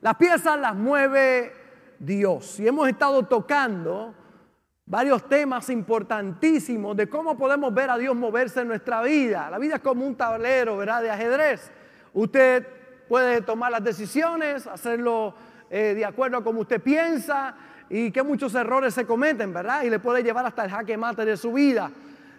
Las piezas las mueve Dios. Y hemos estado tocando varios temas importantísimos de cómo podemos ver a Dios moverse en nuestra vida. La vida es como un tablero, ¿verdad? De ajedrez. Usted puede tomar las decisiones, hacerlo eh, de acuerdo a como usted piensa y que muchos errores se cometen, ¿verdad? Y le puede llevar hasta el jaque mate de su vida.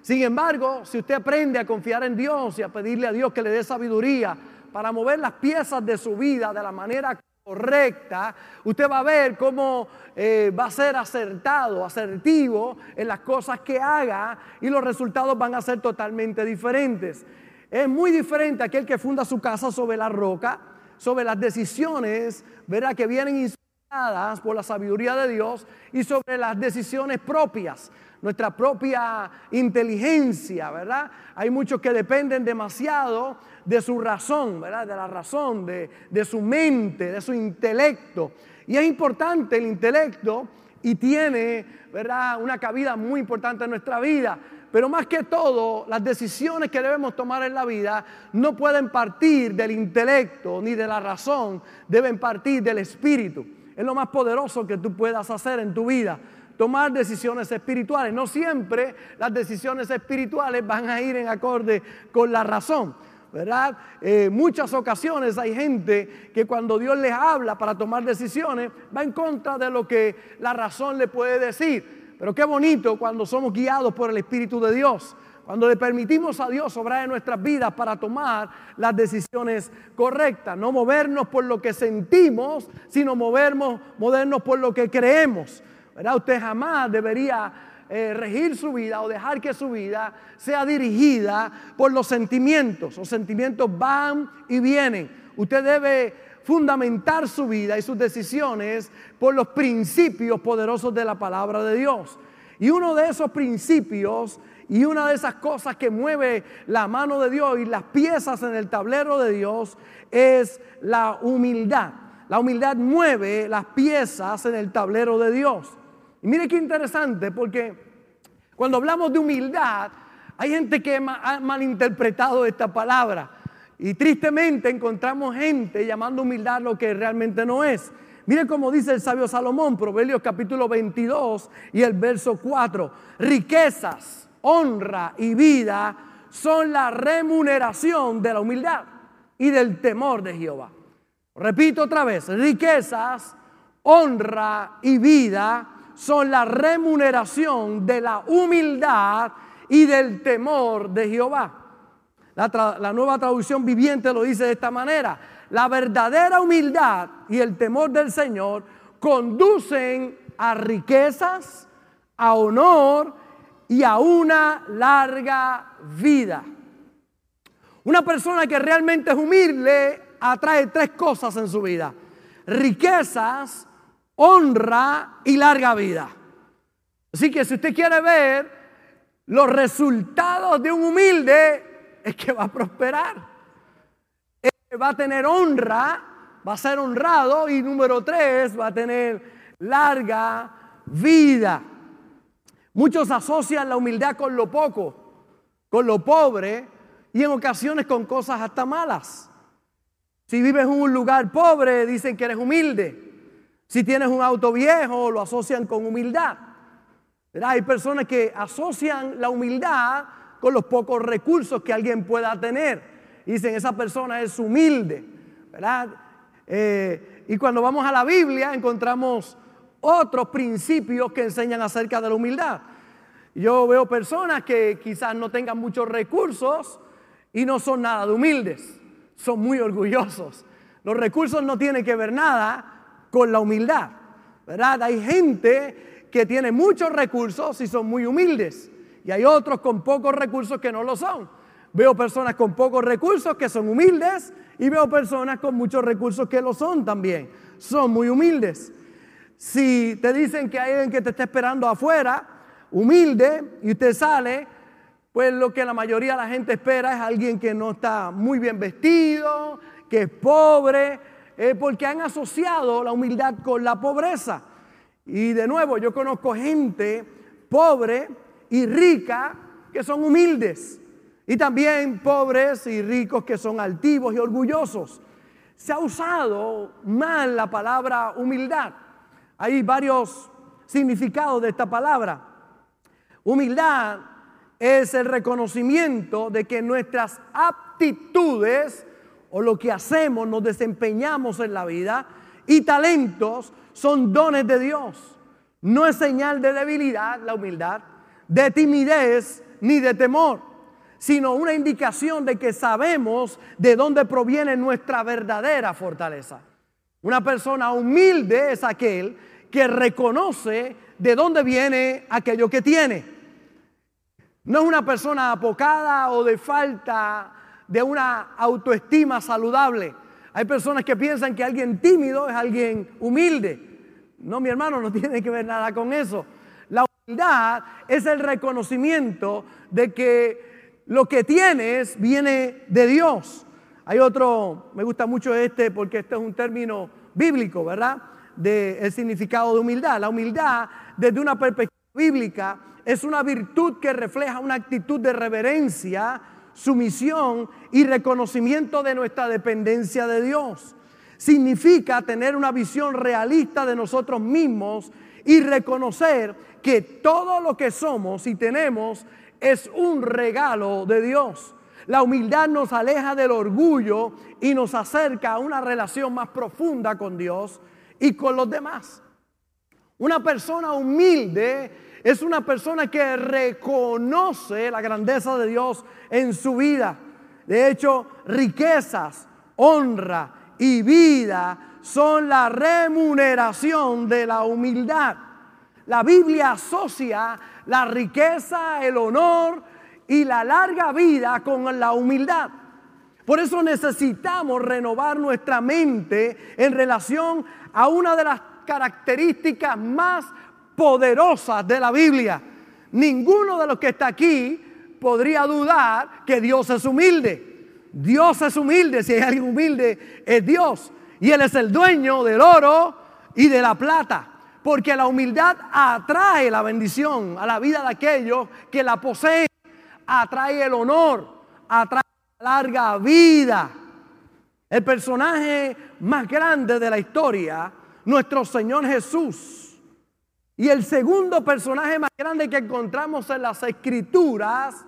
Sin embargo, si usted aprende a confiar en Dios y a pedirle a Dios que le dé sabiduría para mover las piezas de su vida de la manera correcta, usted va a ver cómo eh, va a ser acertado, asertivo en las cosas que haga y los resultados van a ser totalmente diferentes. Es muy diferente aquel que funda su casa sobre la roca, sobre las decisiones, verá que vienen inspiradas por la sabiduría de Dios y sobre las decisiones propias nuestra propia inteligencia, ¿verdad? Hay muchos que dependen demasiado de su razón, ¿verdad? De la razón, de, de su mente, de su intelecto. Y es importante el intelecto y tiene, ¿verdad? Una cabida muy importante en nuestra vida. Pero más que todo, las decisiones que debemos tomar en la vida no pueden partir del intelecto ni de la razón, deben partir del espíritu. Es lo más poderoso que tú puedas hacer en tu vida tomar decisiones espirituales. No siempre las decisiones espirituales van a ir en acorde con la razón. ¿Verdad? Eh, muchas ocasiones hay gente que cuando Dios les habla para tomar decisiones va en contra de lo que la razón le puede decir. Pero qué bonito cuando somos guiados por el Espíritu de Dios. Cuando le permitimos a Dios obrar en nuestras vidas para tomar las decisiones correctas, no movernos por lo que sentimos, sino movernos, movernos por lo que creemos. Usted jamás debería eh, regir su vida o dejar que su vida sea dirigida por los sentimientos. Los sentimientos van y vienen. Usted debe fundamentar su vida y sus decisiones por los principios poderosos de la palabra de Dios. Y uno de esos principios y una de esas cosas que mueve la mano de Dios y las piezas en el tablero de Dios es la humildad. La humildad mueve las piezas en el tablero de Dios. Y mire qué interesante, porque cuando hablamos de humildad, hay gente que ha malinterpretado esta palabra. Y tristemente encontramos gente llamando humildad lo que realmente no es. Mire cómo dice el sabio Salomón, Proverbios capítulo 22 y el verso 4. Riquezas, honra y vida son la remuneración de la humildad y del temor de Jehová. Repito otra vez, riquezas, honra y vida son la remuneración de la humildad y del temor de Jehová. La, nueva traducción viviente lo dice de esta manera. La verdadera humildad y el temor del Señor conducen a riquezas, a honor y a una larga vida. Una persona que realmente es humilde atrae tres cosas en su vida. Riquezas, honra y larga vida. Así que si usted quiere ver los resultados de un humilde, es que va a prosperar. va a tener honra, va a ser honrado y número tres, va a tener larga vida. Muchos asocian la humildad con lo poco, con lo pobre y en ocasiones con cosas hasta malas. Si vives en un lugar pobre, dicen que eres humilde. Si tienes un auto viejo, lo asocian con humildad. Hay personas que asocian la humildad con los pocos recursos que alguien pueda tener. dicen, esa persona es humilde. ¿verdad? Eh, y cuando vamos a la Biblia encontramos otros principios que enseñan acerca de la humildad. Yo veo personas que quizás no tengan muchos recursos y no son nada de humildes, son muy orgullosos. Los recursos no tienen que ver nada con la humildad. ¿Verdad? Hay gente que tiene muchos recursos y son muy humildes. Y hay otros con pocos recursos que no lo son. Veo personas con pocos recursos que son humildes y veo personas con muchos recursos que lo son también. Son muy humildes. Si te dicen que hay alguien que te está esperando afuera, humilde, y usted sale, pues lo que la mayoría de la gente espera es alguien que no está muy bien vestido, que es pobre, porque han asociado la humildad con la pobreza. Y de nuevo, yo conozco gente pobre y rica que son humildes. Y también pobres y ricos que son altivos y orgullosos. se ha usado mal la palabra humildad. Hay varios significados de esta palabra. Humildad es el reconocimiento de que nuestras aptitudes o lo que hacemos, nos desempeñamos en la vida y talentos son dones de Dios. No es señal de debilidad la humildad, de timidez ni de temor, sino una indicación de que sabemos de dónde proviene nuestra verdadera fortaleza. Una persona humilde es aquel que reconoce de dónde viene aquello que tiene. No es una persona apocada o de falta de una autoestima saludable. Hay personas que piensan que alguien tímido es alguien humilde. No, mi hermano, no tiene que ver nada con eso. La humildad es el reconocimiento de que lo que tienes viene de Dios. Hay otro, me gusta mucho este porque este es un término bíblico, ¿verdad? Del significado de humildad. La humildad, desde una perspectiva bíblica, es una virtud que refleja una actitud de reverencia, sumisión y reconocimiento de nuestra dependencia de Dios significa tener una visión realista de nosotros mismos y reconocer que todo lo que somos y tenemos es un regalo de Dios. La humildad nos aleja del orgullo y nos acerca a una relación más profunda con Dios y con los demás. Una persona humilde es una persona que reconoce la grandeza de Dios en su vida. De hecho, riquezas, honra, y vida son la remuneración de la humildad. La Biblia asocia la riqueza, el honor y la larga vida con la humildad. Por eso necesitamos renovar nuestra mente en relación a una de las características más poderosas de la Biblia. Ninguno de los que está aquí podría dudar que Dios es humilde. Dios es humilde, si hay alguien humilde es Dios. Y Él es el dueño del oro y de la plata. Porque la humildad atrae la bendición a la vida de aquellos que la poseen. Atrae el honor, atrae larga vida. El personaje más grande de la historia, nuestro Señor Jesús. Y el segundo personaje más grande que encontramos en las escrituras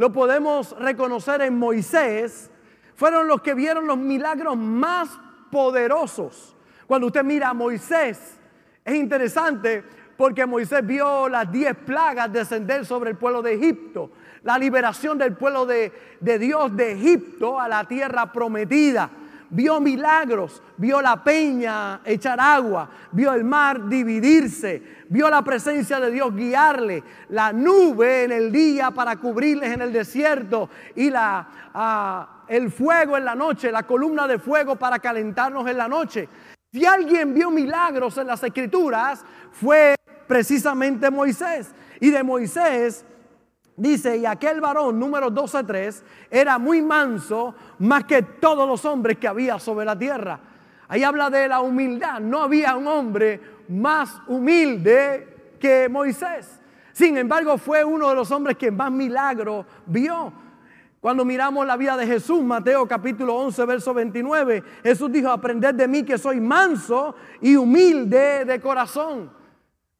lo podemos reconocer en Moisés, fueron los que vieron los milagros más poderosos. Cuando usted mira a Moisés, es interesante porque Moisés vio las diez plagas descender sobre el pueblo de Egipto, la liberación del pueblo de, de Dios de Egipto a la tierra prometida vio milagros, vio la peña echar agua, vio el mar dividirse, vio la presencia de Dios guiarle, la nube en el día para cubrirles en el desierto y la, ah, el fuego en la noche, la columna de fuego para calentarnos en la noche. Si alguien vio milagros en las escrituras, fue precisamente Moisés. Y de Moisés Dice, y aquel varón, número 12.3, era muy manso más que todos los hombres que había sobre la tierra. Ahí habla de la humildad. No había un hombre más humilde que Moisés. Sin embargo, fue uno de los hombres que más milagro vio. Cuando miramos la vida de Jesús, Mateo capítulo 11, verso 29, Jesús dijo, aprended de mí que soy manso y humilde de corazón.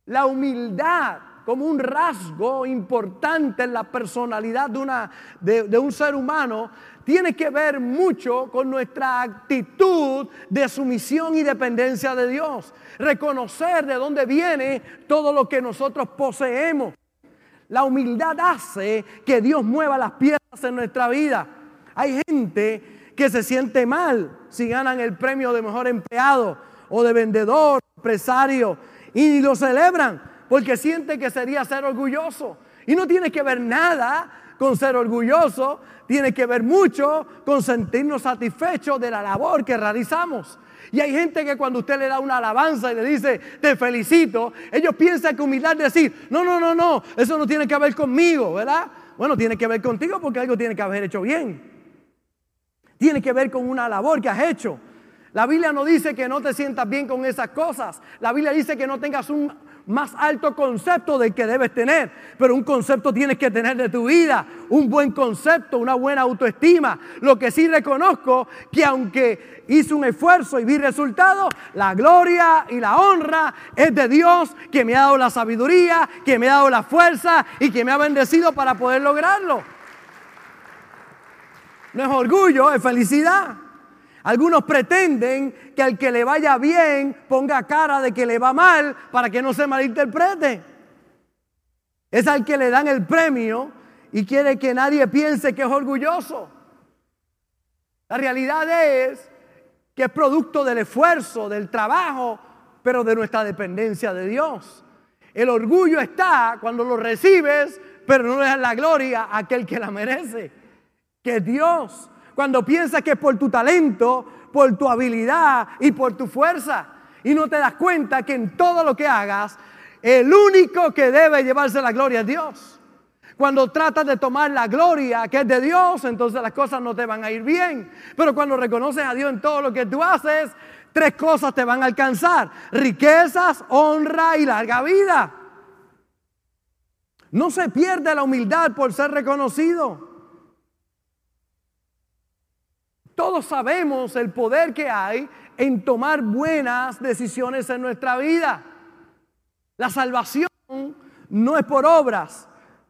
La humildad como un rasgo importante en la personalidad de, una, de, un ser humano, tiene que ver mucho con nuestra actitud de sumisión y dependencia de Dios. Reconocer de dónde viene todo lo que nosotros poseemos. La humildad hace que Dios mueva las piezas en nuestra vida. Hay gente que se siente mal si ganan el premio de mejor empleado o de vendedor, empresario, y lo celebran porque siente que sería ser orgulloso. Y no tiene que ver nada con ser orgulloso, tiene que ver mucho con sentirnos satisfechos de la labor que realizamos. Y hay gente que cuando usted le da una alabanza y le dice, te felicito, ellos piensan que humildad decir, no, no, no, no, eso no tiene que ver conmigo, ¿verdad? Bueno, tiene que ver contigo porque algo tiene que haber hecho bien. Tiene que ver con una labor que has hecho. La Biblia no dice que no te sientas bien con esas cosas. La Biblia dice que no tengas un más alto concepto del que debes tener, pero un concepto tienes que tener de tu vida, un buen concepto, una buena autoestima. Lo que sí reconozco que aunque hice un esfuerzo y vi resultados, la gloria y la honra es de Dios que me ha dado la sabiduría, que me ha dado la fuerza y que me ha bendecido para poder lograrlo. No es orgullo, es felicidad. Algunos pretenden que al que le vaya bien ponga cara de que le va mal para que no se malinterprete. Es al que le dan el premio y quiere que nadie piense que es orgulloso. La realidad es que es producto del esfuerzo, del trabajo, pero de nuestra dependencia de Dios. El orgullo está cuando lo recibes, pero no le das la gloria a aquel que la merece, que Dios. Cuando piensas que es por tu talento, por tu habilidad y por tu fuerza. Y no te das cuenta que en todo lo que hagas, el único que debe llevarse la gloria es Dios. Cuando tratas de tomar la gloria que es de Dios, entonces las cosas no te van a ir bien. Pero cuando reconoces a Dios en todo lo que tú haces, tres cosas te van a alcanzar. Riquezas, honra y larga vida. No se pierde la humildad por ser reconocido. Todos sabemos el poder que hay en tomar buenas decisiones en nuestra vida. La salvación no es por obras,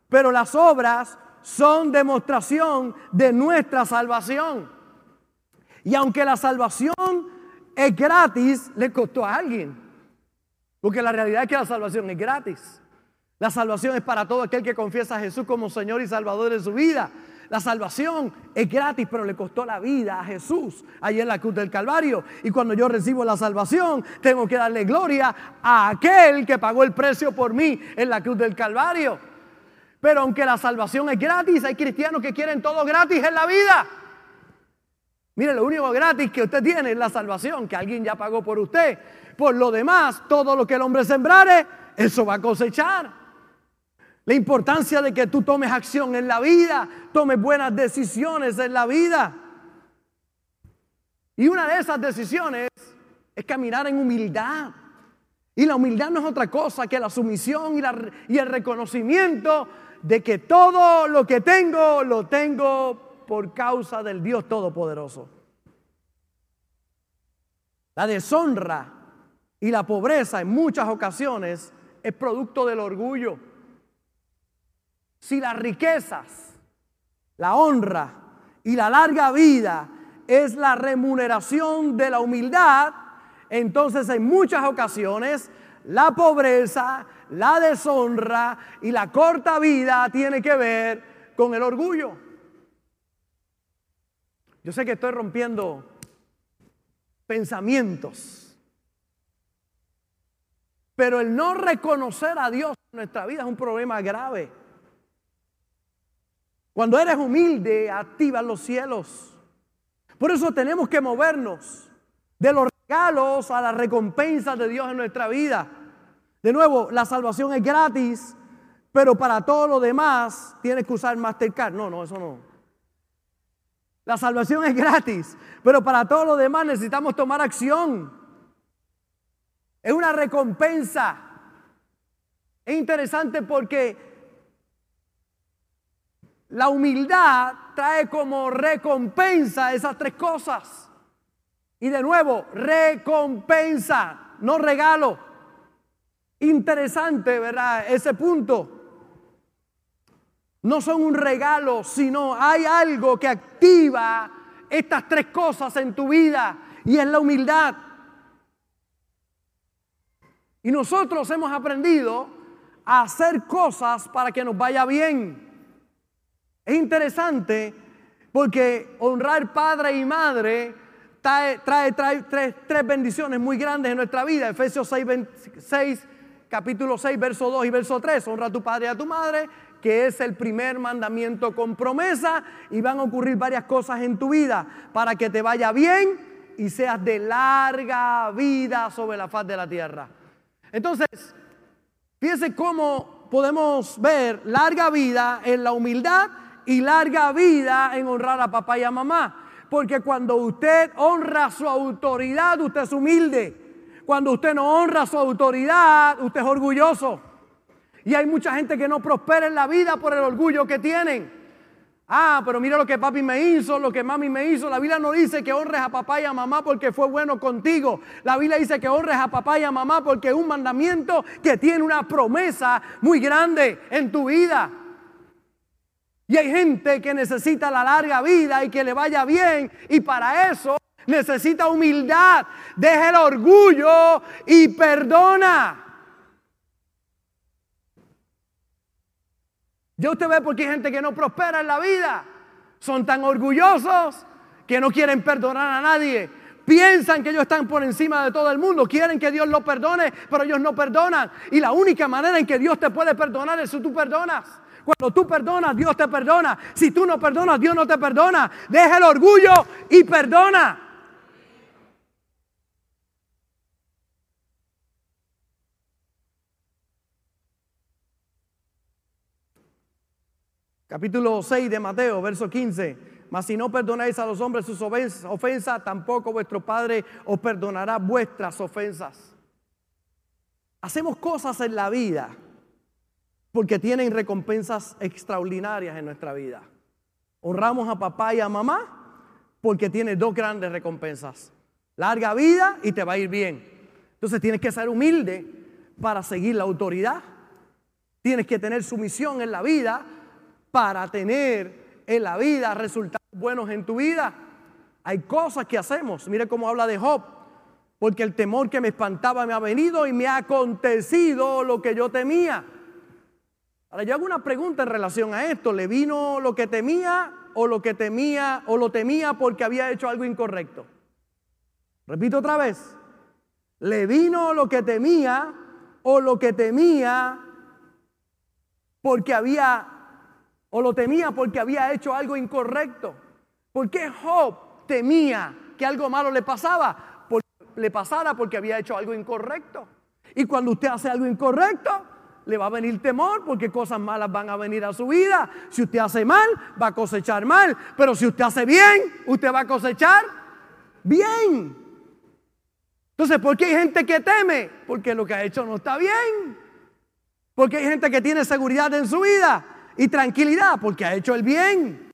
pero las obras son demostración de nuestra salvación. Y aunque la salvación es gratis, le costó a alguien. Porque la realidad es que la salvación es gratis. La salvación es para todo aquel que confiesa a Jesús como Señor y Salvador de su vida. La salvación es gratis, pero le costó la vida a Jesús allí en la cruz del Calvario. Y cuando yo recibo la salvación, tengo que darle gloria a aquel que pagó el precio por mí en la cruz del Calvario. Pero aunque la salvación es gratis, hay cristianos que quieren todo gratis en la vida. Mire, lo único gratis que usted tiene es la salvación, que alguien ya pagó por usted. Por lo demás, todo lo que el hombre sembrare, eso va a cosechar. La importancia de que tú tomes acción en la vida, tomes buenas decisiones en la vida. Y una de esas decisiones es caminar en humildad. Y la humildad no es otra cosa que la sumisión y, el reconocimiento de que todo lo que tengo lo tengo por causa del Dios Todopoderoso. La deshonra y la pobreza en muchas ocasiones es producto del orgullo. Si las riquezas, la honra y la larga vida es la remuneración de la humildad, entonces en muchas ocasiones la pobreza, la deshonra y la corta vida tiene que ver con el orgullo. Yo sé que estoy rompiendo pensamientos, pero el no reconocer a Dios en nuestra vida es un problema grave. Cuando eres humilde, activas los cielos. Por eso tenemos que movernos de los regalos a las recompensas de Dios en nuestra vida. De nuevo, la salvación es gratis, pero para todo lo demás tienes que usar Mastercard. No, no, eso no. La salvación es gratis, pero para todo lo demás necesitamos tomar acción. Es una recompensa. Es interesante porque la humildad trae como recompensa esas tres cosas. Y de nuevo, recompensa, no regalo. Interesante, ¿verdad? Ese punto. No son un regalo, sino hay algo que activa estas tres cosas en tu vida y es la humildad. Y nosotros hemos aprendido a hacer cosas para que nos vaya bien. Es interesante porque honrar padre y madre trae, trae, tres, bendiciones muy grandes en nuestra vida. Efesios 6, capítulo 6, verso 2 y verso 3. Honra a tu padre y a tu madre, que es el primer mandamiento con promesa. Y van a ocurrir varias cosas en tu vida para que te vaya bien y seas de larga vida sobre la faz de la tierra. Entonces, fíjense cómo podemos ver larga vida en la humildad y larga vida en honrar a papá y a mamá. Porque cuando usted honra su autoridad, usted es humilde. Cuando usted no honra su autoridad, usted es orgulloso. Y hay mucha gente que no prospera en la vida por el orgullo que tienen. Ah, pero mira lo que papi me hizo, lo que mami me hizo. La Biblia no dice que honres a papá y a mamá porque fue bueno contigo. La Biblia dice que honres a papá y a mamá porque es un mandamiento que tiene una promesa muy grande en tu vida. Y hay gente que necesita la larga vida y que le vaya bien. Y para eso necesita humildad. Deja el orgullo y perdona. Ya usted ve por qué hay gente que no prospera en la vida. Son tan orgullosos que no quieren perdonar a nadie. Piensan que ellos están por encima de todo el mundo. Quieren que Dios los perdone, pero ellos no perdonan. Y la única manera en que Dios te puede perdonar es si tú perdonas. Cuando tú perdonas, Dios te perdona. Si tú no perdonas, Dios no te perdona. Deja el orgullo y perdona. Capítulo 6 de Mateo, verso 15. Mas si no perdonáis a los hombres sus ofensas, tampoco vuestro Padre os perdonará vuestras ofensas. Hacemos cosas en la vida porque tienen recompensas extraordinarias en nuestra vida. Honramos a papá y a mamá porque tiene dos grandes recompensas. Larga vida y te va a ir bien. Entonces tienes que ser humilde para seguir la autoridad. Tienes que tener sumisión en la vida para tener en la vida resultados buenos en tu vida. Hay cosas que hacemos. Mire cómo habla de Job. Porque el temor que me espantaba me ha venido y me ha acontecido lo que yo temía. Ahora yo hago una pregunta en relación a esto. ¿Le vino lo que temía o lo que temía o lo temía porque había hecho algo incorrecto? Repito otra vez. ¿Le vino lo que temía o lo que temía porque había o lo temía porque había hecho algo incorrecto. ¿Por qué Job temía que algo malo le pasaba? Le pasara porque había hecho algo incorrecto. Y cuando usted hace algo incorrecto, le va a venir temor porque cosas malas van a venir a su vida. Si usted hace mal, va a cosechar mal. Pero si usted hace bien, usted va a cosechar bien. Entonces, ¿por qué hay gente que teme? Porque lo que ha hecho no está bien. Porque hay gente que tiene seguridad en su vida y tranquilidad porque ha hecho el bien.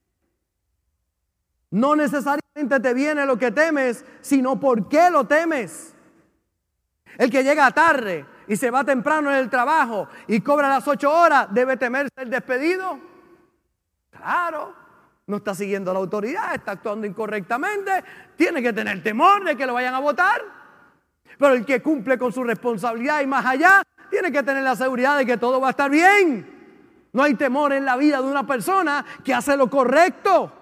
No necesariamente te viene lo que temes, sino por qué lo temes. El que llega tarde y se va temprano en el trabajo y cobra las ocho horas, debe temer ser despedido. Claro, no está siguiendo la autoridad, está actuando incorrectamente, tiene que tener temor de que lo vayan a votar. Pero el que cumple con su responsabilidad y más allá, tiene que tener la seguridad de que todo va a estar bien. No hay temor en la vida de una persona que hace lo correcto.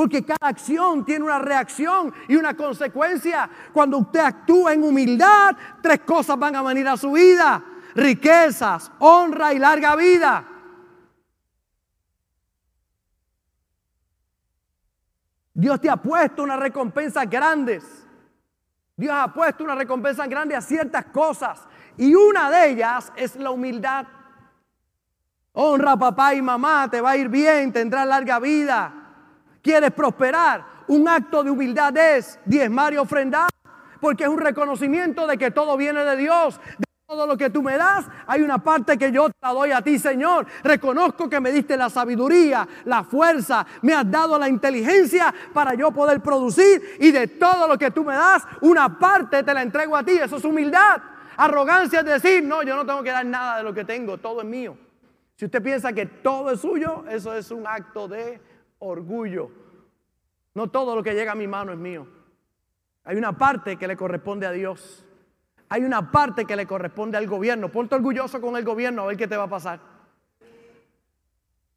Porque cada acción tiene una reacción y una consecuencia. Cuando usted actúa en humildad, tres cosas van a venir a su vida. Riquezas, honra y larga vida. Dios te ha puesto una recompensa grandes. Dios ha puesto una recompensa grande a ciertas cosas. Y una de ellas es la humildad. Honra a papá y mamá, te va a ir bien, tendrás larga vida. ¿Quieres prosperar? Un acto de humildad es diezmar y ofrendar, porque es un reconocimiento de que todo viene de Dios. De todo lo que tú me das, hay una parte que yo te doy a ti, Señor. Reconozco que me diste la sabiduría, la fuerza, me has dado la inteligencia para yo poder producir y de todo lo que tú me das, una parte te la entrego a ti. Eso es humildad. Arrogancia es decir, no, yo no tengo que dar nada de lo que tengo, todo es mío. Si usted piensa que todo es suyo, eso es un acto de orgullo. No todo lo que llega a mi mano es mío. Hay una parte que le corresponde a Dios. Hay una parte que le corresponde al gobierno. Ponte orgulloso con el gobierno a ver qué te va a pasar.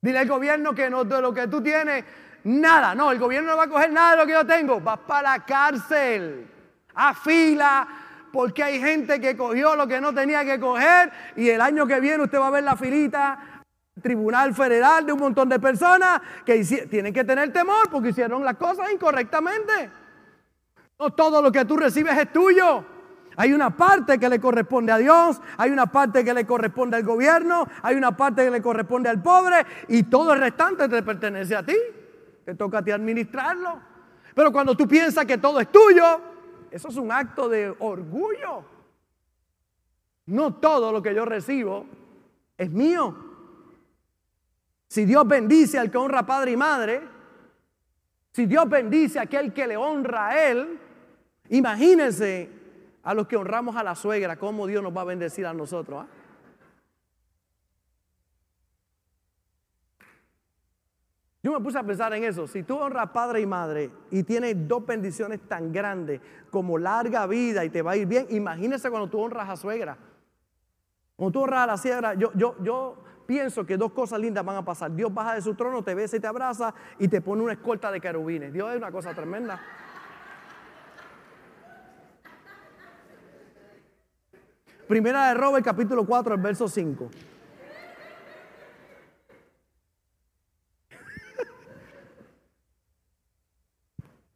Dile al gobierno que no de lo que tú tienes, nada. No, el gobierno no va a coger nada de lo que yo tengo. Va para la cárcel. A fila porque hay gente que cogió lo que no tenía que coger y el año que viene usted va a ver la filita Tribunal Federal de un montón de personas que tienen que tener temor porque hicieron las cosas incorrectamente. No todo lo que tú recibes es tuyo. Hay una parte que le corresponde a Dios, hay una parte que le corresponde al gobierno, hay una parte que le corresponde al pobre y todo el restante te pertenece a ti. Te toca a ti administrarlo. Pero cuando tú piensas que todo es tuyo, eso es un acto de orgullo. No todo lo que yo recibo es mío. Si Dios bendice al que honra padre y madre, si Dios bendice a aquel que le honra a él, imagínense a los que honramos a la suegra, cómo Dios nos va a bendecir a nosotros. ¿ah? Yo me puse a pensar en eso. Si tú honras padre y madre y tienes dos bendiciones tan grandes como larga vida y te va a ir bien, imagínese cuando tú honras a suegra. Cuando tú honras a la suegra, yo, yo, yo pienso que dos cosas lindas van a pasar. Dios baja de su trono, te besa y te abraza y te pone una escolta de querubines. Dios es una cosa tremenda. Primera de Robert, capítulo 4, el verso 5.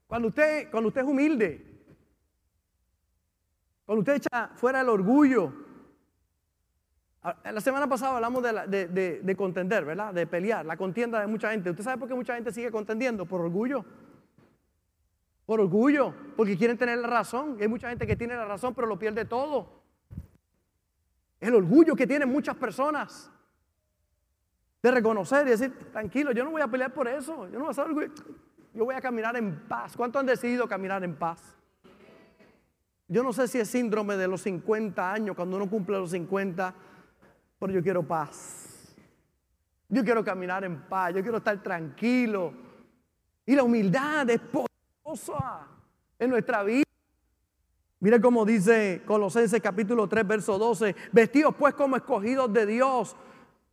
Cuando usted, cuando usted es humilde, cuando usted echa fuera el orgullo. Ah, la semana pasada hablamos de, de, contender, ¿verdad? De pelear, la contienda de mucha gente. ¿Usted sabe por qué mucha gente sigue contendiendo? Por orgullo. Por orgullo, porque quieren tener la razón. hay mucha gente que tiene la razón, pero lo pierde todo. El orgullo que tienen muchas personas de reconocer y decir, tranquilo, yo no voy a pelear por eso. Yo no voy a ser orgulloso. Yo voy a caminar en paz. ¿Cuántos han decidido caminar en paz? Yo no sé si es síndrome de los 50 años, cuando uno cumple los 50, pero yo quiero paz. Yo quiero caminar en paz, yo quiero estar tranquilo. Y la humildad es poderosa en nuestra vida. Mire cómo dice Colosenses capítulo 3, verso 12, vestidos pues como escogidos de Dios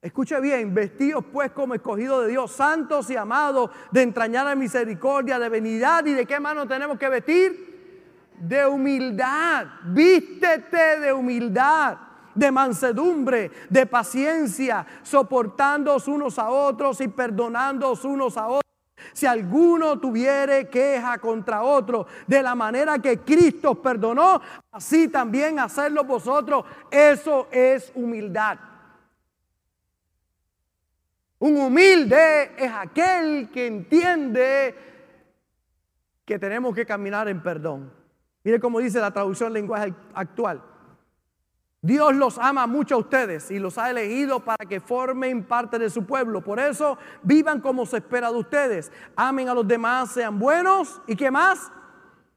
Escuche bien, vestidos pues como escogidos de Dios, santos y amados, de entrañar misericordia, de venidad y de qué mano tenemos que vestir? De humildad. Vístete de humildad, de mansedumbre, de paciencia, soportándoos unos a otros y perdonándoos unos a otros. Si alguno tuviere queja contra otro, de la manera que Cristo perdonó, así también hacerlo vosotros. Eso es humildad. Un humilde es aquel que entiende que tenemos que caminar en perdón. Mire cómo dice la traducción lenguaje actual. Dios los ama mucho a ustedes y los ha elegido para que formen parte de su pueblo. Por eso vivan como se espera de ustedes. Amen a los demás, sean buenos y qué más?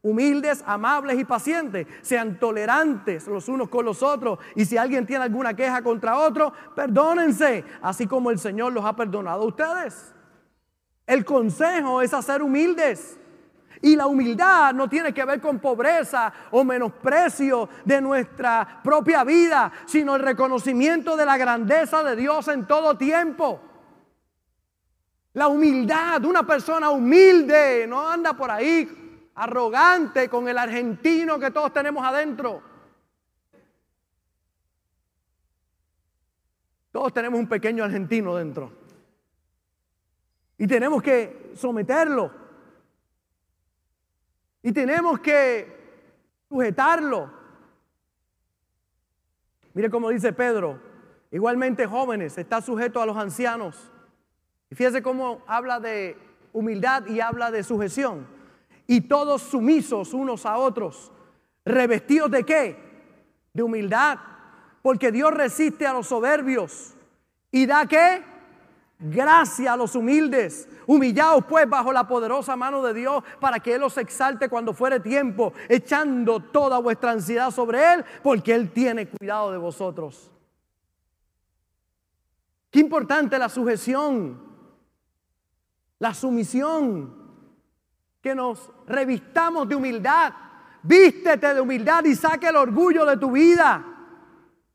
humildes, amables y pacientes, sean tolerantes los unos con los otros y si alguien tiene alguna queja contra otro, perdónense, así como el Señor los ha perdonado a ustedes. El consejo es hacer humildes. Y la humildad no tiene que ver con pobreza o menosprecio de nuestra propia vida, sino el reconocimiento de la grandeza de Dios en todo tiempo. La humildad, una persona humilde no anda por ahí arrogante con el argentino que todos tenemos adentro. Todos tenemos un pequeño argentino dentro. Y tenemos que someterlo. Y tenemos que sujetarlo. Mire cómo dice Pedro. Igualmente jóvenes, está sujeto a los ancianos. Y fíjese cómo habla de humildad y habla de sujeción y todos sumisos unos a otros, revestidos de qué? De humildad, porque Dios resiste a los soberbios y da qué? Gracia a los humildes. Humillaos pues bajo la poderosa mano de Dios para que Él os exalte cuando fuere tiempo, echando toda vuestra ansiedad sobre Él, porque Él tiene cuidado de vosotros. Qué importante la sujeción, la sumisión que nos revistamos de humildad. Vístete de humildad y saque el orgullo de tu vida.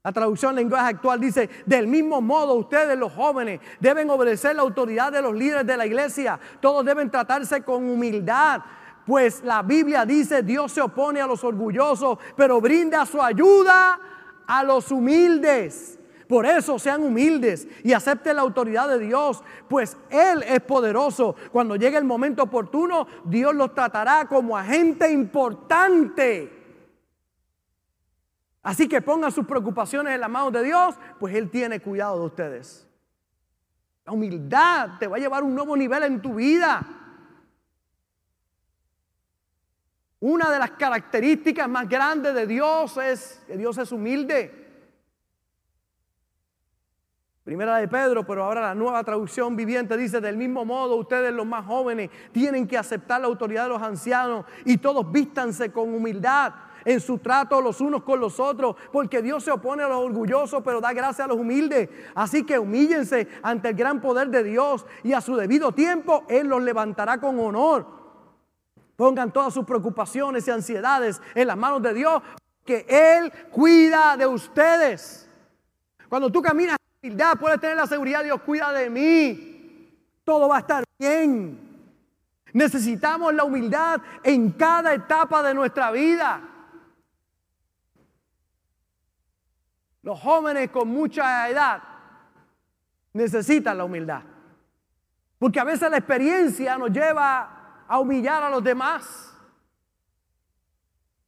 La traducción lenguaje actual dice, del mismo modo ustedes los jóvenes deben obedecer la autoridad de los líderes de la iglesia. Todos deben tratarse con humildad. Pues la Biblia dice, Dios se opone a los orgullosos, pero brinda su ayuda a los humildes. Por eso sean humildes y acepten la autoridad de Dios, pues Él es poderoso. Cuando llegue el momento oportuno, Dios los tratará como agente importante. Así que pongan sus preocupaciones en las manos de Dios, pues Él tiene cuidado de ustedes. La humildad te va a llevar a un nuevo nivel en tu vida. Una de las características más grandes de Dios es que Dios es humilde. Primera de Pedro, pero ahora la nueva traducción viviente dice, del mismo modo ustedes los más jóvenes tienen que aceptar la autoridad de los ancianos y todos vístanse con humildad en su trato los unos con los otros, porque Dios se opone a los orgullosos, pero da gracia a los humildes. Así que humíllense ante el gran poder de Dios y a su debido tiempo Él los levantará con honor. Pongan todas sus preocupaciones y ansiedades en las manos de Dios, que Él cuida de ustedes. Cuando tú caminas humildad, puedes tener la seguridad, Dios cuida de mí. Todo va a estar bien. Necesitamos la humildad en cada etapa de nuestra vida. Los jóvenes con mucha edad necesitan la humildad. Porque a veces la experiencia nos lleva a humillar a los demás.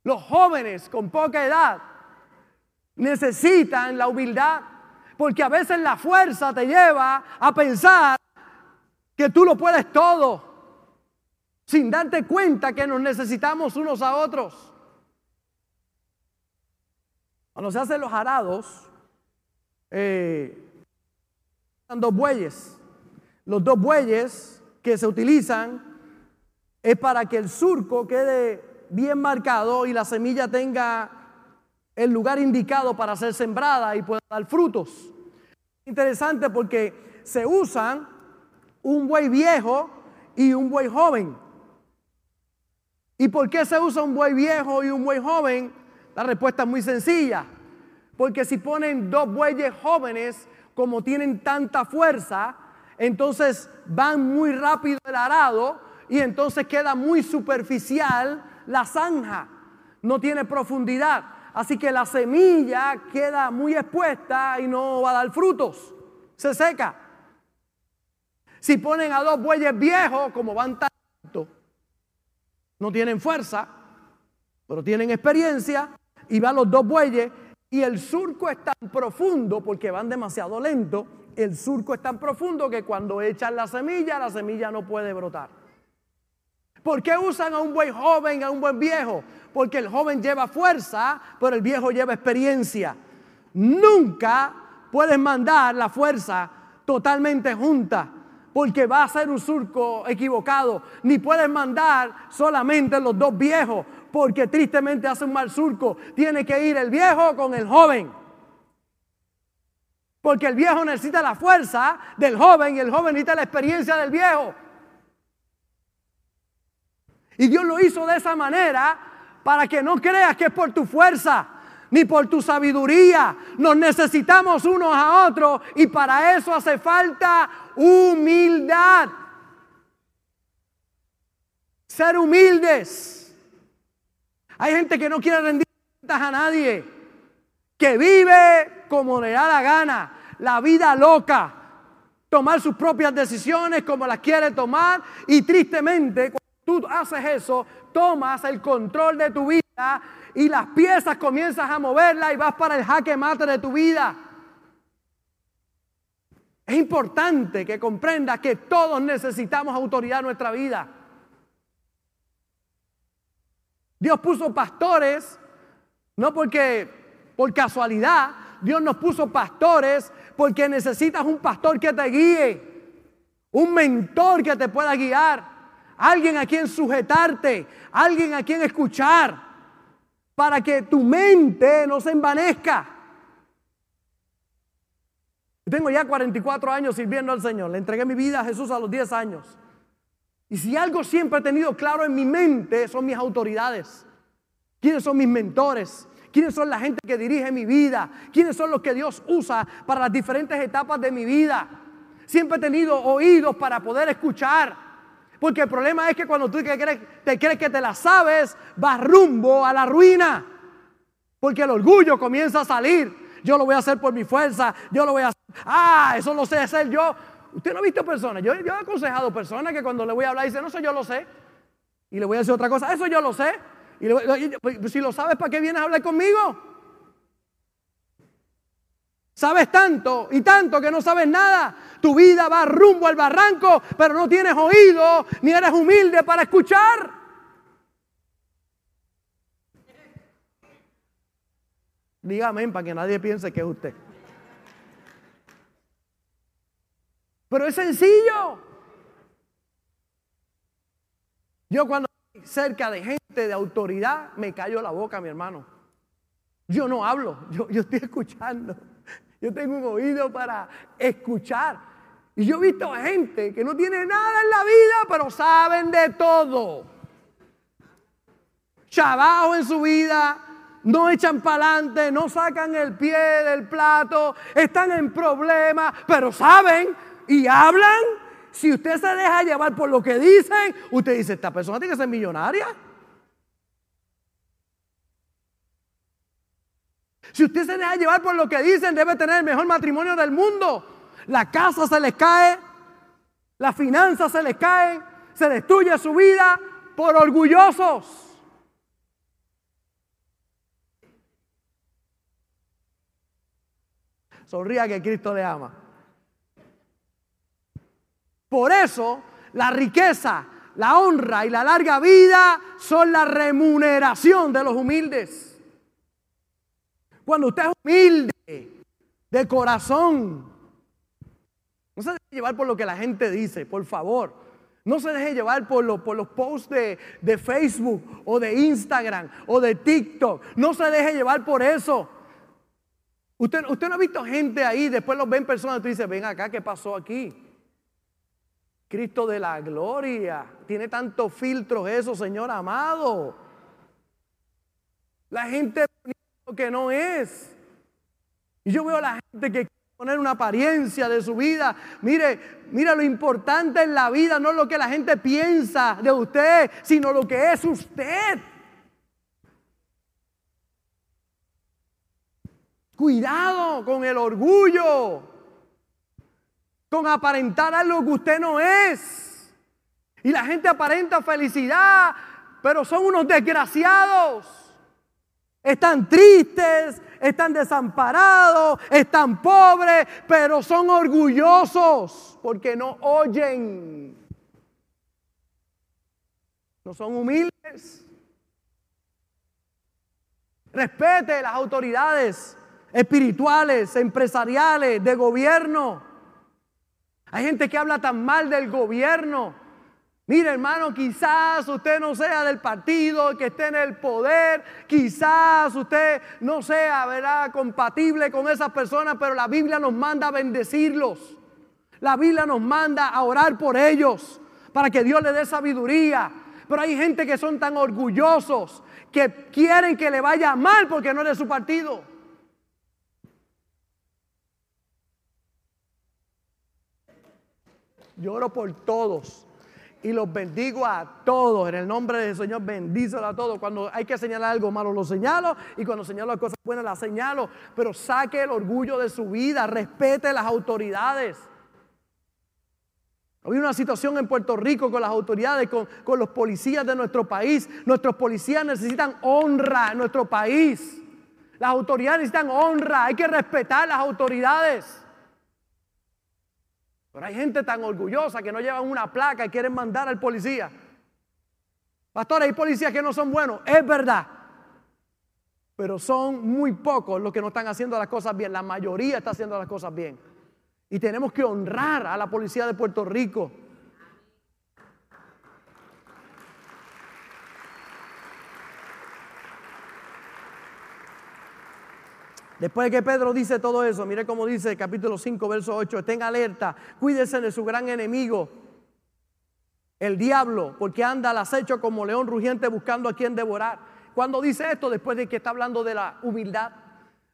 Los jóvenes con poca edad necesitan la humildad. Porque a veces la fuerza te lleva a pensar que tú lo puedes todo, sin darte cuenta que nos necesitamos unos a otros. Cuando se hacen los arados, eh, dos bueyes. Los dos bueyes que se utilizan es para que el surco quede bien marcado y la semilla tenga el lugar indicado para ser sembrada y pueda dar frutos. Interesante porque se usan un buey viejo y un buey joven. ¿Y por qué se usa un buey viejo y un buey joven? La respuesta es muy sencilla. Porque si ponen dos bueyes jóvenes, como tienen tanta fuerza, entonces van muy rápido el arado y entonces queda muy superficial la zanja. No tiene profundidad. Así que la semilla queda muy expuesta y no va a dar frutos. Se seca. Si ponen a dos bueyes viejos, como van tanto, no tienen fuerza, pero tienen experiencia, y van los dos bueyes, y el surco es tan profundo porque van demasiado lento. El surco es tan profundo que cuando echan la semilla, la semilla no puede brotar. ¿Por qué usan a un buey joven, a un buen viejo? Porque el joven lleva fuerza, pero el viejo lleva experiencia. Nunca puedes mandar la fuerza totalmente junta, porque va a ser un surco equivocado. Ni puedes mandar solamente los dos viejos, porque tristemente hace un mal surco. Tiene que ir el viejo con el joven. Porque el viejo necesita la fuerza del joven y el joven necesita la experiencia del viejo. Y Dios lo hizo de esa manera para que no creas que es por tu fuerza ni por tu sabiduría. Nos necesitamos unos a otros y para eso hace falta humildad. Ser humildes. Hay gente que no quiere rendir cuentas a nadie, que vive como le da la gana, la vida loca, tomar sus propias decisiones como las quiere tomar y tristemente tú haces eso, tomas el control de tu vida y las piezas comienzas a moverla y vas para el jaque mate de tu vida. Es importante que comprendas que todos necesitamos autoridad en nuestra vida. Dios puso pastores, no porque por casualidad, Dios nos puso pastores porque necesitas un pastor que te guíe, un mentor que te pueda guiar alguien a quien sujetarte, alguien a quien escuchar, para que tu mente no se envanezca. Tengo ya 44 años sirviendo al Señor. Le entregué mi vida a Jesús a los 10 años. Y si algo siempre he tenido claro en mi mente son mis autoridades. ¿Quiénes son mis mentores? ¿Quiénes son la gente que dirige mi vida? ¿Quiénes son los que Dios usa para las diferentes etapas de mi vida? Siempre he tenido oídos para poder escuchar. Porque el problema es que cuando tú te crees, que te la sabes, vas rumbo a la ruina. Porque el orgullo comienza a salir. Yo lo voy a hacer por mi fuerza, yo lo voy a hacer. Ah, eso lo sé hacer yo. Usted no ha visto personas. Yo, he aconsejado personas que cuando le voy a hablar dicen, no, eso yo lo sé. Y le voy a decir otra cosa, eso yo lo sé. Y pues, si lo sabes, ¿para qué vienes a hablar conmigo? Sabes tanto y tanto que no sabes nada. Tu vida va rumbo al barranco, pero no tienes oído ni eres humilde para escuchar. Dígame para que nadie piense que es usted. Pero es sencillo. Yo cuando estoy cerca de gente de autoridad me callo la boca, mi hermano. Yo no hablo, yo, yo estoy escuchando. Yo tengo un oído para escuchar. Y yo he visto gente que no tiene nada en la vida, pero saben de todo. Trabajo en su vida, no echan para adelante, no sacan el pie del plato, están en problemas, pero saben y hablan. Si usted se deja llevar por lo que dicen, usted dice, esta persona tiene que ser millonaria. Si usted se deja llevar por lo que dicen, debe tener el mejor matrimonio del mundo. La casa se les cae, las finanzas se les caen, se destruye su vida por orgullosos. Sonría que Cristo le ama. Por eso la riqueza, la honra y la larga vida son la remuneración de los humildes. Cuando usted es humilde de corazón, no se deje llevar por lo que la gente dice, por favor. No se deje llevar por, por los posts de, de, Facebook o de Instagram o de TikTok. No se deje llevar por eso. Usted, usted no ha visto gente ahí, después los ven personas y tú dices, ven acá, ¿qué pasó aquí? Cristo de la gloria. Tiene tantos filtros eso, Señor amado. La gente que no es. Y yo veo a la gente que quiere poner una apariencia de su vida. Mire, mire lo importante en la vida no es lo que la gente piensa de usted, sino lo que es usted. Cuidado con el orgullo, con aparentar algo que usted no es. Y la gente aparenta felicidad, pero son unos desgraciados. Están tristes, están desamparados, están pobres, pero son orgullosos porque no oyen. No son humildes. Respete las autoridades espirituales, empresariales, de gobierno. Hay gente que habla tan mal del gobierno Mire, hermano, quizás usted no sea del partido que esté en el poder, quizás usted no sea, ¿verdad?, compatible con esas personas, pero la Biblia nos manda a bendecirlos. La Biblia nos manda a orar por ellos para que Dios le dé sabiduría. Pero hay gente que son tan orgullosos que quieren que le vaya mal porque no es de su partido. Lloro por todos y los bendigo a todos. En el nombre del Señor, bendícelo a todos. Cuando hay que señalar algo malo, lo señalo. Y cuando señalo las cosas buenas, las señalo. Pero saque el orgullo de su vida, respete las autoridades. Había una situación en Puerto Rico con las autoridades, con, con los policías de nuestro país. Nuestros policías necesitan honra en nuestro país. Las autoridades necesitan honra. Hay que respetar las autoridades. Pero hay gente tan orgullosa que no llevan una placa y quieren mandar al policía. Pastor, hay policías que no son buenos, es verdad. Pero son muy pocos los que no están haciendo las cosas bien. La mayoría está haciendo las cosas bien. Y tenemos que honrar a la policía de Puerto Rico. Después de que Pedro dice todo eso, mire cómo dice capítulo 5, verso 8, estén alerta, cuídense de su gran enemigo, el diablo, porque anda al acecho como león rugiente buscando a quien devorar. Cuando dice esto, después de que está hablando de la humildad,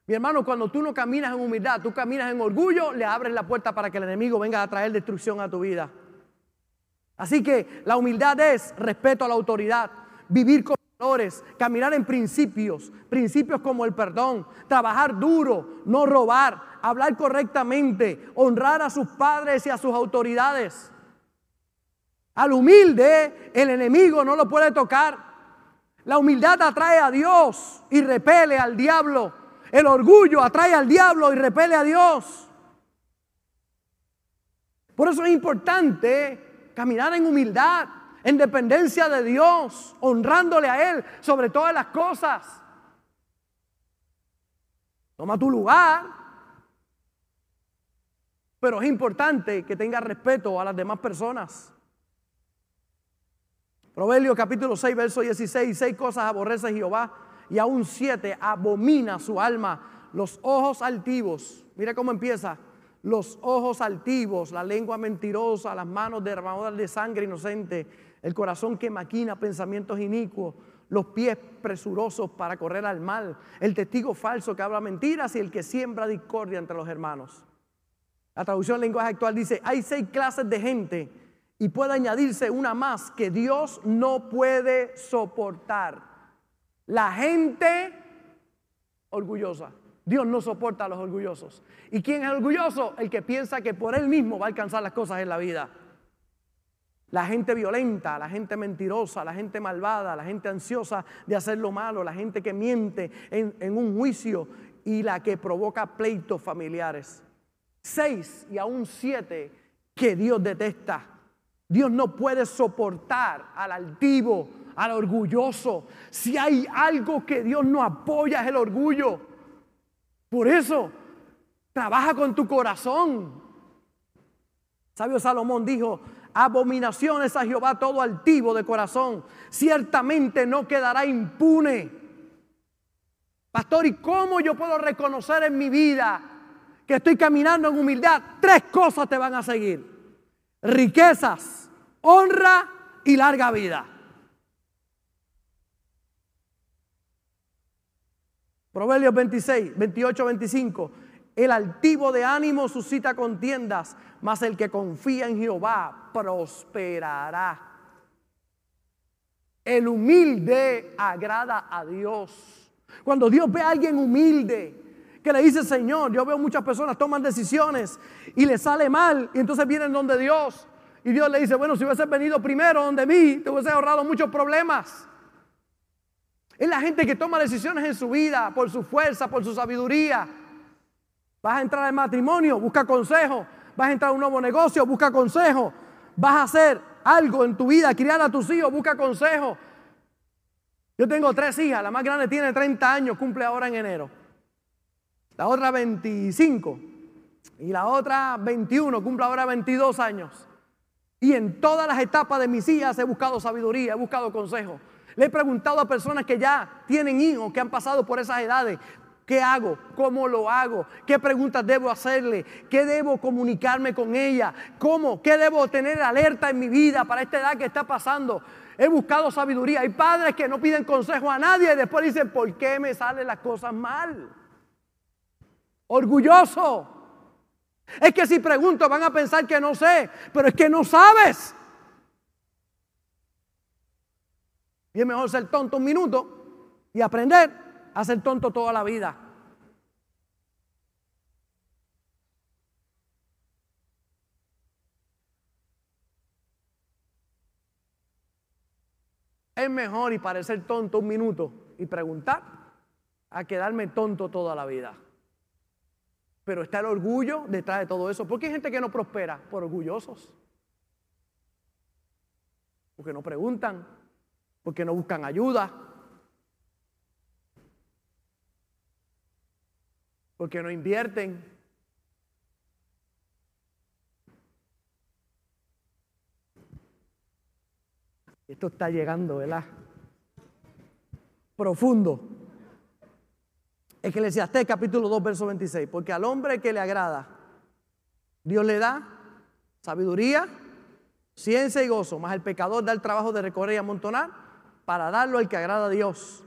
mi hermano, cuando tú no caminas en humildad, tú caminas en orgullo, le abres la puerta para que el enemigo venga a traer destrucción a tu vida. Así que la humildad es respeto a la autoridad, vivir con caminar en principios, principios como el perdón, trabajar duro, no robar, hablar correctamente, honrar a sus padres y a sus autoridades. Al humilde el enemigo no lo puede tocar. La humildad atrae a Dios y repele al diablo. El orgullo atrae al diablo y repele a Dios. Por eso es importante caminar en humildad en dependencia de Dios, honrándole a Él sobre todas las cosas. Toma tu lugar. Pero es importante que tengas respeto a las demás personas. Proverbios capítulo 6, verso 16. Seis cosas aborrece Jehová y aún siete abomina su alma. Los ojos altivos. Mira cómo empieza. Los ojos altivos, la lengua mentirosa, las manos derramadoras de sangre inocente, el corazón que maquina pensamientos inicuos, los pies presurosos para correr al mal, el testigo falso que habla mentiras y el que siembra discordia entre los hermanos. La traducción lenguaje actual dice, hay seis clases de gente y puede añadirse una más que Dios no puede soportar. La gente orgullosa. Dios no soporta a los orgullosos. ¿Y quién es orgulloso? El que piensa que por él mismo va a alcanzar las cosas en la vida. La gente violenta, la gente mentirosa, la gente malvada, la gente ansiosa de hacer lo malo, la gente que miente en, un juicio y la que provoca pleitos familiares. Seis y aún siete que Dios detesta. Dios no puede soportar al altivo, al orgulloso. Si hay algo que Dios no apoya es el orgullo. Por eso, trabaja con tu corazón. Sabio Salomón dijo, abominaciones a Jehová todo altivo de corazón, ciertamente no quedará impune. Pastor, ¿y cómo yo puedo reconocer en mi vida que estoy caminando en humildad? Tres cosas te van a seguir. Riquezas, honra y larga vida. Proverbios 26, 28, 25. El altivo de ánimo suscita contiendas, mas el que confía en Jehová prosperará. El humilde agrada a Dios. Cuando Dios ve a alguien humilde, que le dice, Señor, yo veo muchas personas toman decisiones y le sale mal, y entonces vienen donde Dios. Y Dios le dice, bueno, si hubieses venido primero donde mí, te hubiese ahorrado muchos problemas. Es la gente que toma decisiones en su vida por su fuerza, por su sabiduría. Vas a entrar al matrimonio, busca consejo. Vas a entrar a un nuevo negocio, busca consejo. Vas a hacer algo en tu vida, criar a tus hijos, busca consejo. Yo tengo tres hijas, la más grande tiene 30 años, cumple ahora en enero. La otra 25 y la otra 21, cumple ahora 22 años. Y en todas las etapas de mis hijas he buscado sabiduría, he buscado consejo. Le he preguntado a personas que ya tienen hijos, que han pasado por esas edades, ¿Qué hago? ¿Cómo lo hago? ¿Qué preguntas debo hacerle? ¿Qué debo comunicarme con ella? ¿Cómo? ¿Qué debo tener alerta en mi vida para esta edad que está pasando? He buscado sabiduría. Hay padres que no piden consejo a nadie y después dicen, ¿por qué me salen las cosas mal? Orgulloso. Es que si pregunto van a pensar que no sé, pero es que no sabes. Y es mejor ser tonto un minuto y aprender a ser tonto toda la vida. Es mejor y parecer tonto un minuto y preguntar a quedarme tonto toda la vida. Pero está el orgullo detrás de todo eso. ¿Por qué hay gente que no prospera? Por orgullosos. Porque no preguntan, porque no buscan ayuda, porque no invierten. Esto está llegando, ¿verdad? Profundo. Eclesiastés capítulo 2, verso 26. Porque al hombre que le agrada, Dios le da sabiduría, ciencia y gozo, más el pecador da el trabajo de recorrer y amontonar para darlo al que agrada a Dios.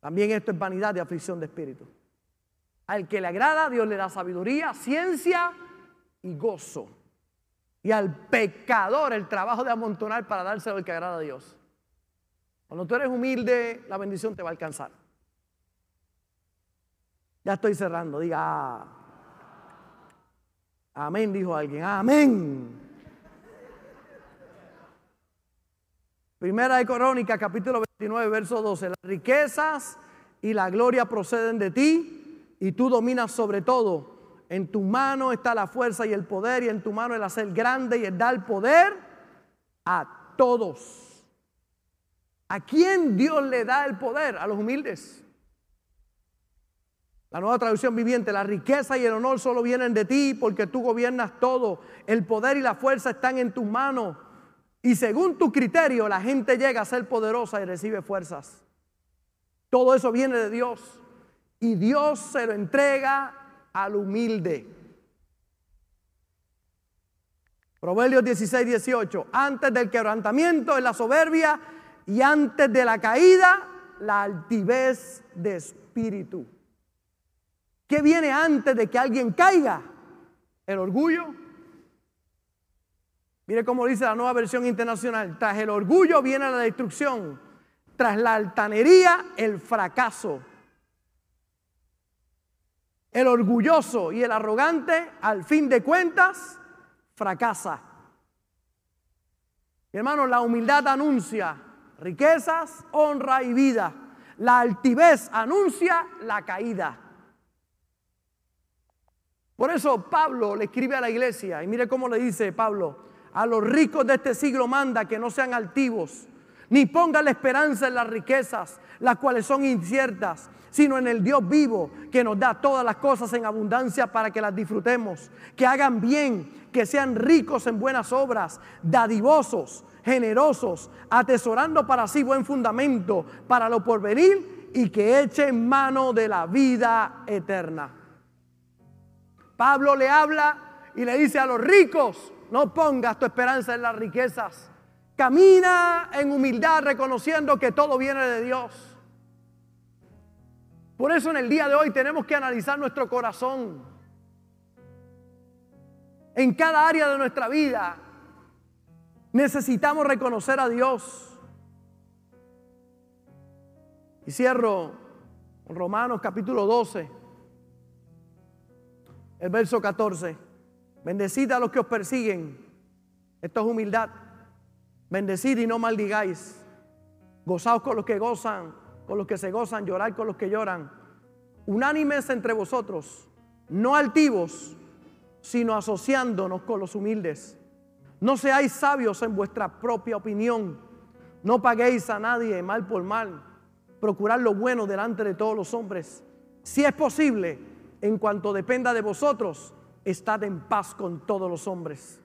También esto es vanidad de aflicción de espíritu. Al que le agrada, Dios le da sabiduría, ciencia y gozo. Y al pecador el trabajo de amontonar para dárselo al que agrada a Dios. Cuando tú eres humilde, la bendición te va a alcanzar. Ya estoy cerrando, diga ah. amén, dijo alguien, amén. Primera de Crónica, capítulo 29, verso 12. Las riquezas y la gloria proceden de ti y tú dominas sobre todo. En tu mano está la fuerza y el poder y en tu mano el hacer grande y el dar poder a todos. ¿A quién Dios le da el poder? A los humildes. La nueva traducción viviente, la riqueza y el honor solo vienen de ti porque tú gobiernas todo. El poder y la fuerza están en tus manos. Y según tu criterio, la gente llega a ser poderosa y recibe fuerzas. Todo eso viene de Dios. Y Dios se lo entrega al humilde. Proverbios 16, 18. Antes del quebrantamiento es la soberbia y antes de la caída la altivez de espíritu. ¿Qué viene antes de que alguien caiga? El orgullo. Mire cómo dice la nueva versión internacional. Tras el orgullo viene la destrucción. Tras la altanería, el fracaso. El orgulloso y el arrogante, al fin de cuentas, fracasa. Hermano, la humildad anuncia riquezas, honra y vida. La altivez anuncia la caída. Por eso Pablo le escribe a la iglesia y mire cómo le dice Pablo, a los ricos de este siglo manda que no sean altivos, ni pongan la esperanza en las riquezas, las cuales son inciertas, sino en el Dios vivo que nos da todas las cosas en abundancia para que las disfrutemos, que hagan bien, que sean ricos en buenas obras, dadivosos, generosos, atesorando para sí buen fundamento para lo porvenir y que echen mano de la vida eterna. Pablo le habla y le dice a los ricos, no pongas tu esperanza en las riquezas. Camina en humildad reconociendo que todo viene de Dios. Por eso en el día de hoy tenemos que analizar nuestro corazón. En cada área de nuestra vida necesitamos reconocer a Dios. Y cierro Romanos capítulo 12 el verso 14. Bendecid a los que os persiguen. Esto es humildad. Bendecid y no maldigáis. Gozaos con los que gozan, con los que se gozan, llorar con los que lloran. Unánimes entre vosotros, no altivos, sino asociándonos con los humildes. No seáis sabios en vuestra propia opinión. No paguéis a nadie mal por mal. Procurad lo bueno delante de todos los hombres. Si es posible, en cuanto dependa de vosotros, estad en paz con todos los hombres.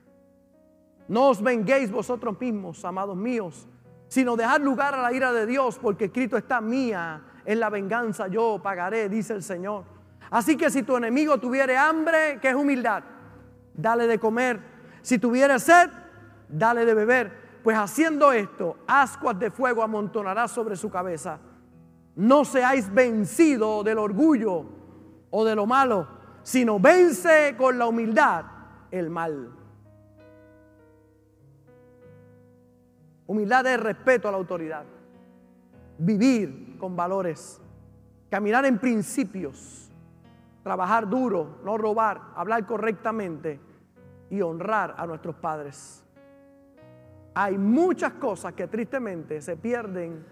No os venguéis vosotros mismos, amados míos, sino dejad lugar a la ira de Dios, porque escrito está mía, en la venganza yo pagaré, dice el Señor. Así que si tu enemigo tuviere hambre, que es humildad, dale de comer. Si tuviere sed, dale de beber. Pues haciendo esto, ascuas de fuego amontonará sobre su cabeza. No seáis vencido del orgullo o de lo malo, sino vence con la humildad el mal. Humildad es respeto a la autoridad, vivir con valores, caminar en principios, trabajar duro, no robar, hablar correctamente y honrar a nuestros padres. Hay muchas cosas que tristemente se pierden,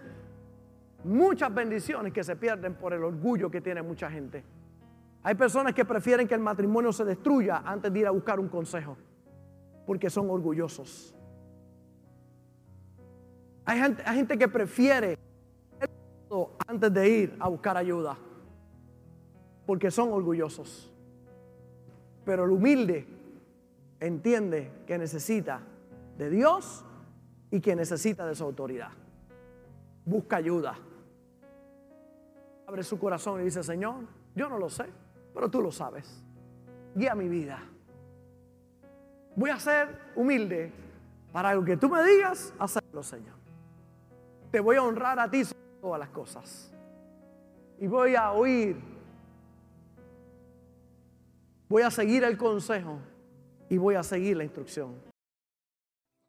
muchas bendiciones que se pierden por el orgullo que tiene mucha gente. Hay personas que prefieren que el matrimonio se destruya antes de ir a buscar un consejo, porque son orgullosos. Hay gente, que prefiere antes de ir a buscar ayuda, porque son orgullosos. Pero el humilde entiende que necesita de Dios y que necesita de su autoridad. Busca ayuda. Abre su corazón y dice, Señor, yo no lo sé pero tú lo sabes. Guía mi vida. Voy a ser humilde para lo que tú me digas, hacerlo, Señor. Te voy a honrar a ti sobre todas las cosas. Y voy a oír. Voy a seguir el consejo y voy a seguir la instrucción.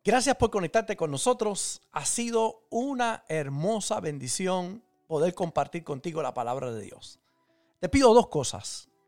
Gracias por conectarte con nosotros. Ha sido una hermosa bendición poder compartir contigo la palabra de Dios. Te pido dos cosas.